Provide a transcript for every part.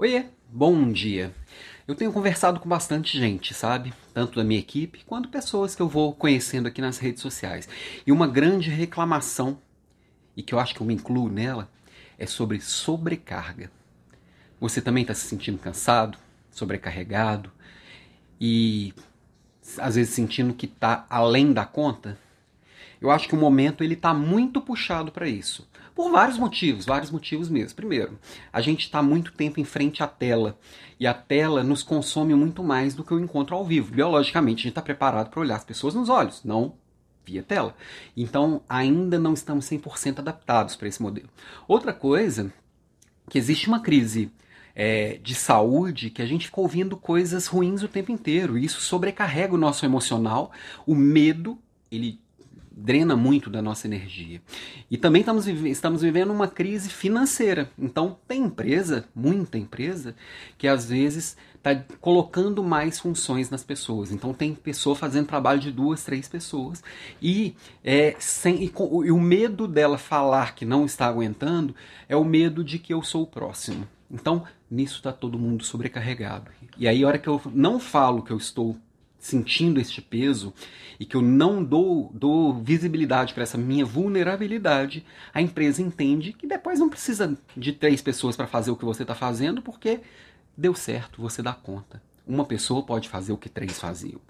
Oiê, bom dia. Eu tenho conversado com bastante gente, sabe? Tanto da minha equipe quanto pessoas que eu vou conhecendo aqui nas redes sociais. E uma grande reclamação, e que eu acho que eu me incluo nela, é sobre sobrecarga. Você também está se sentindo cansado, sobrecarregado e às vezes sentindo que está além da conta? Eu acho que o momento ele está muito puxado para isso. Por vários motivos, vários motivos mesmo. Primeiro, a gente está muito tempo em frente à tela e a tela nos consome muito mais do que o encontro ao vivo. Biologicamente, a gente está preparado para olhar as pessoas nos olhos, não via tela. Então, ainda não estamos 100% adaptados para esse modelo. Outra coisa, que existe uma crise é, de saúde que a gente fica ouvindo coisas ruins o tempo inteiro. E isso sobrecarrega o nosso emocional. O medo, ele drena muito da nossa energia. E também estamos, estamos vivendo uma crise financeira. Então, tem empresa, muita empresa, que às vezes está colocando mais funções nas pessoas. Então, tem pessoa fazendo trabalho de duas, três pessoas. E, é, sem, e, e o medo dela falar que não está aguentando é o medo de que eu sou o próximo. Então, nisso está todo mundo sobrecarregado. E aí, a hora que eu não falo que eu estou sentindo este peso e que eu não dou, dou visibilidade para essa minha vulnerabilidade, a empresa entende que depois não precisa de três pessoas para fazer o que você está fazendo, porque deu certo, você dá conta. Uma pessoa pode fazer o que três faziam.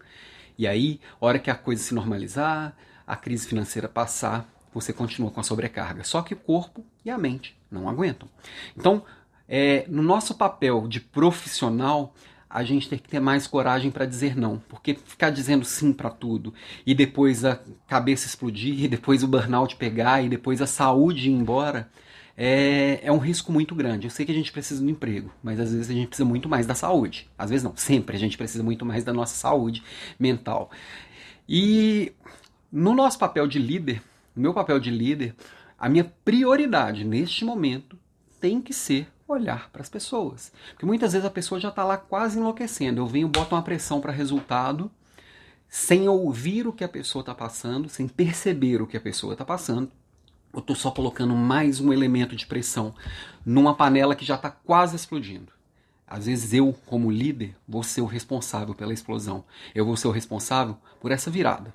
E aí, hora que a coisa se normalizar, a crise financeira passar, você continua com a sobrecarga. Só que o corpo e a mente não aguentam. Então, é, no nosso papel de profissional, a gente tem que ter mais coragem para dizer não, porque ficar dizendo sim para tudo e depois a cabeça explodir, e depois o burnout pegar e depois a saúde ir embora é, é um risco muito grande. Eu sei que a gente precisa do emprego, mas às vezes a gente precisa muito mais da saúde. Às vezes não, sempre a gente precisa muito mais da nossa saúde mental. E no nosso papel de líder, no meu papel de líder, a minha prioridade neste momento tem que ser olhar para as pessoas. Porque muitas vezes a pessoa já está lá quase enlouquecendo. Eu venho, boto uma pressão para resultado, sem ouvir o que a pessoa está passando, sem perceber o que a pessoa está passando. Eu estou só colocando mais um elemento de pressão numa panela que já está quase explodindo. Às vezes eu, como líder, vou ser o responsável pela explosão. Eu vou ser o responsável por essa virada.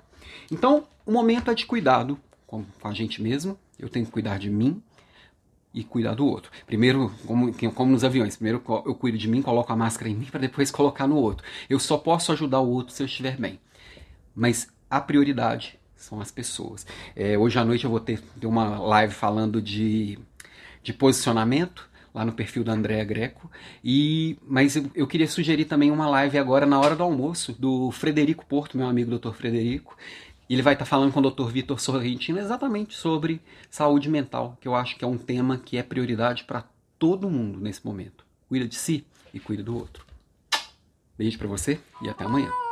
Então, o momento é de cuidado com a gente mesmo. Eu tenho que cuidar de mim, e cuidar do outro. Primeiro, como, como nos aviões, primeiro eu cuido de mim, coloco a máscara em mim para depois colocar no outro. Eu só posso ajudar o outro se eu estiver bem. Mas a prioridade são as pessoas. É, hoje à noite eu vou ter, ter uma live falando de, de posicionamento lá no perfil da Andréa Greco. E, mas eu, eu, queria sugerir também uma live agora na hora do almoço do Frederico Porto, meu amigo doutor Frederico, e ele vai estar tá falando com o Dr. Vitor Sorrentino exatamente sobre saúde mental, que eu acho que é um tema que é prioridade para todo mundo nesse momento. Cuida de si e cuida do outro. Beijo para você e até amanhã.